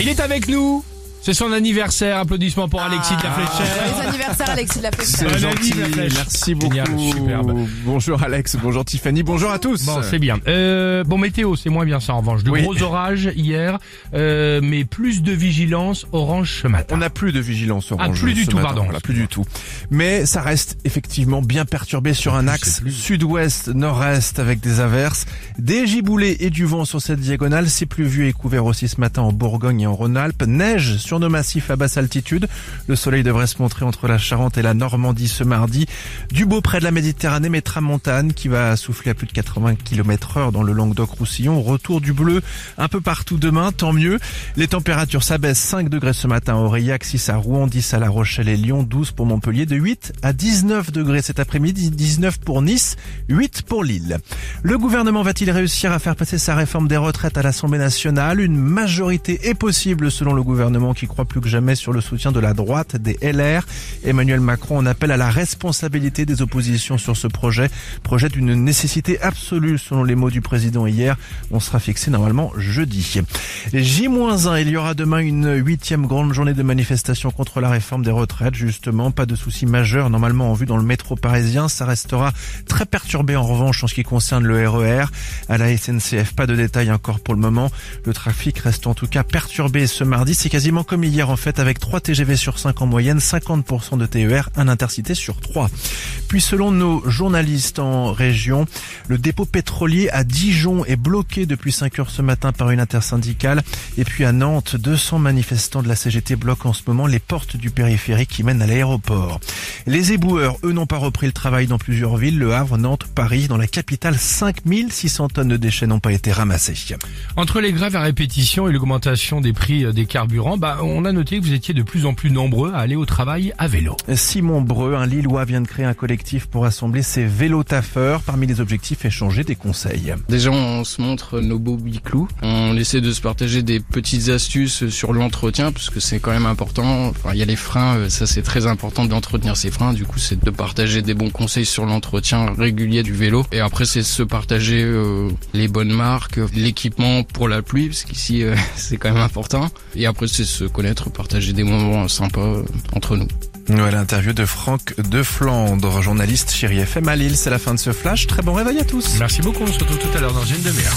Il est avec nous. C'est son anniversaire. Applaudissements pour Alexis de la Fléchère. Joyeux anniversaire Alexis de la C'est Fléchère. année, gentil, la flèche. merci beaucoup. Génial, superbe. Bonjour Alex, bonjour Tiffany, bonjour à tous. Bon, c'est bien. Euh, bon, météo, c'est moins bien ça en revanche. De Oui. gros orages hier, euh, mais plus de vigilance orange ce matin. On n'a plus de vigilance orange. Ah, plus du tout, matin. pardon. Voilà, plus du tout. Mais ça reste effectivement bien perturbé sur un axe c'est sud-ouest, nord-est avec des averses, des giboulées et du vent sur cette diagonale. C'est pluvieux et couvert aussi ce matin en Bourgogne et en Rhône-Alpes. Neige sur nos massifs à basse altitude. Le soleil devrait se montrer entre la Charente et la Normandie ce mardi. Du beau près de la Méditerranée, mais tramontane qui va souffler à plus de 80 km heure dans le Languedoc-Roussillon. Retour du bleu un peu partout demain, tant mieux. Les températures s'abaissent 5 degrés ce matin à Aurillac, 6 à Rouen, 10 à La Rochelle et Lyon, 12 pour Montpellier, de 8 à 19 degrés cet après-midi, 19 pour Nice, 8 pour Lille. Le gouvernement va-t-il réussir à faire passer sa réforme des retraites à l'Assemblée nationale? Une majorité est possible selon le gouvernement qui croit plus que jamais sur le soutien de la droite des LR. Emmanuel Macron en appelle à la responsabilité des oppositions sur ce projet, projet d'une nécessité absolue selon les mots du président hier. On sera fixé normalement jeudi. J-1, il y aura demain une huitième grande journée de manifestation contre la réforme des retraites. Justement, pas de soucis majeurs normalement en vue dans le métro parisien. Ça restera très perturbé en revanche en ce qui concerne le RER. À la SNCF, pas de détails encore pour le moment. Le trafic reste en tout cas perturbé ce mardi. C'est quasiment comme hier en fait avec 3 TGV sur 5 en moyenne, 50% de TER, un intercité sur 3. Puis selon nos journalistes en région, le dépôt pétrolier à Dijon est bloqué depuis 5 heures ce matin par une intersyndicale. Et puis à Nantes, 200 manifestants de la CGT bloquent en ce moment les portes du périphérique qui mènent à l'aéroport. Les éboueurs, eux, n'ont pas repris le travail dans plusieurs villes, Le Havre, Nantes, Paris. Dans la capitale, 5600 tonnes de déchets n'ont pas été ramassées. Entre les grèves à répétition et l'augmentation des prix des carburants, bah, on a noté que vous étiez de plus en plus nombreux à aller au travail à vélo. Simon Breu, un Lillois, vient de créer un collectif pour assembler ses vélos taffeurs. Parmi les objectifs, échanger des conseils. Déjà, on se montre nos beaux biclous. On essaie de se partager des petites astuces sur l'entretien, parce que c'est quand même important. Enfin, il y a les freins, euh, ça c'est très important d'entretenir ses freins. Du coup, c'est de partager des bons conseils sur l'entretien régulier du vélo. Et après, c'est se partager euh, les bonnes marques, l'équipement pour la pluie, parce qu'ici, euh, c'est quand même important. Et après, c'est se connaître, partager des moments sympas euh, entre nous. Voilà, l'interview de Franck de Flandre, journaliste chéri FM à Lille. C'est la fin de ce flash. Très bon réveil à tous. Merci beaucoup, on se retrouve tout à l'heure dans une demi-heure.